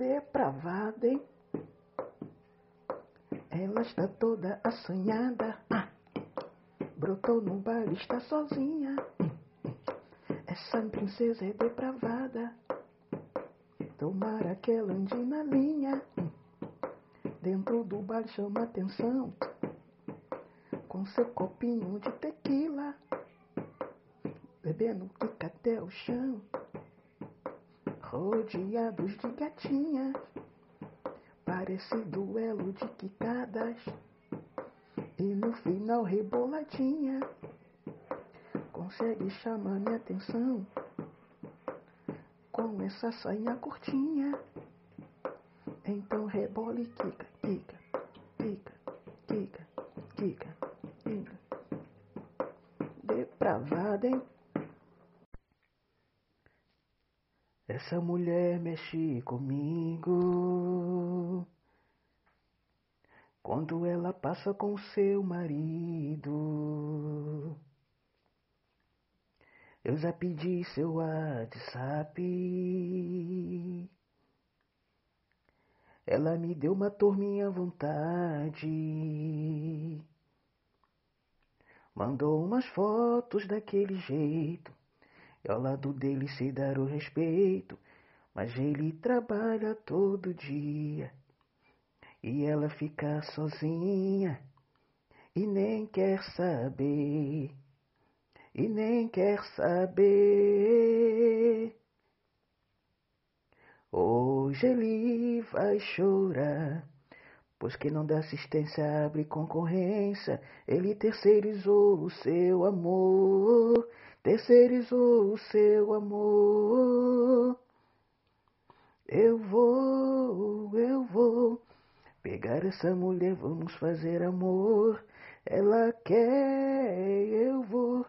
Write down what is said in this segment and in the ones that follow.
depravada, hein? Ela está toda assanhada. Brotou no baile, está sozinha. Essa princesa é depravada. Tomara que ela ande na linha. Dentro do bar chama atenção. Com seu copinho de tequila. Bebendo pica até o chão. Rodeados de gatinhas. Parece duelo de quicadas. E no final reboladinha. Consegue chamar minha atenção com essa sainha curtinha. Então rebola e quica, quica, quica, quica, quica, quica. Depravada, hein? Essa mulher mexe comigo quando ela passa com seu marido. Eu já pedi seu WhatsApp. Ela me deu uma turminha à vontade. Mandou umas fotos daquele jeito. E ao lado dele se dar o respeito. Mas ele trabalha todo dia. E ela fica sozinha. E nem quer saber e nem quer saber. Hoje ele vai chorar, pois quem não dá assistência abre concorrência. Ele terceirizou o seu amor, terceirizou o seu amor. Eu vou, eu vou pegar essa mulher, vamos fazer amor. Ela quer, eu vou.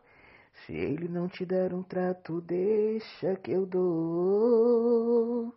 Se ele não te der um trato, deixa que eu dou.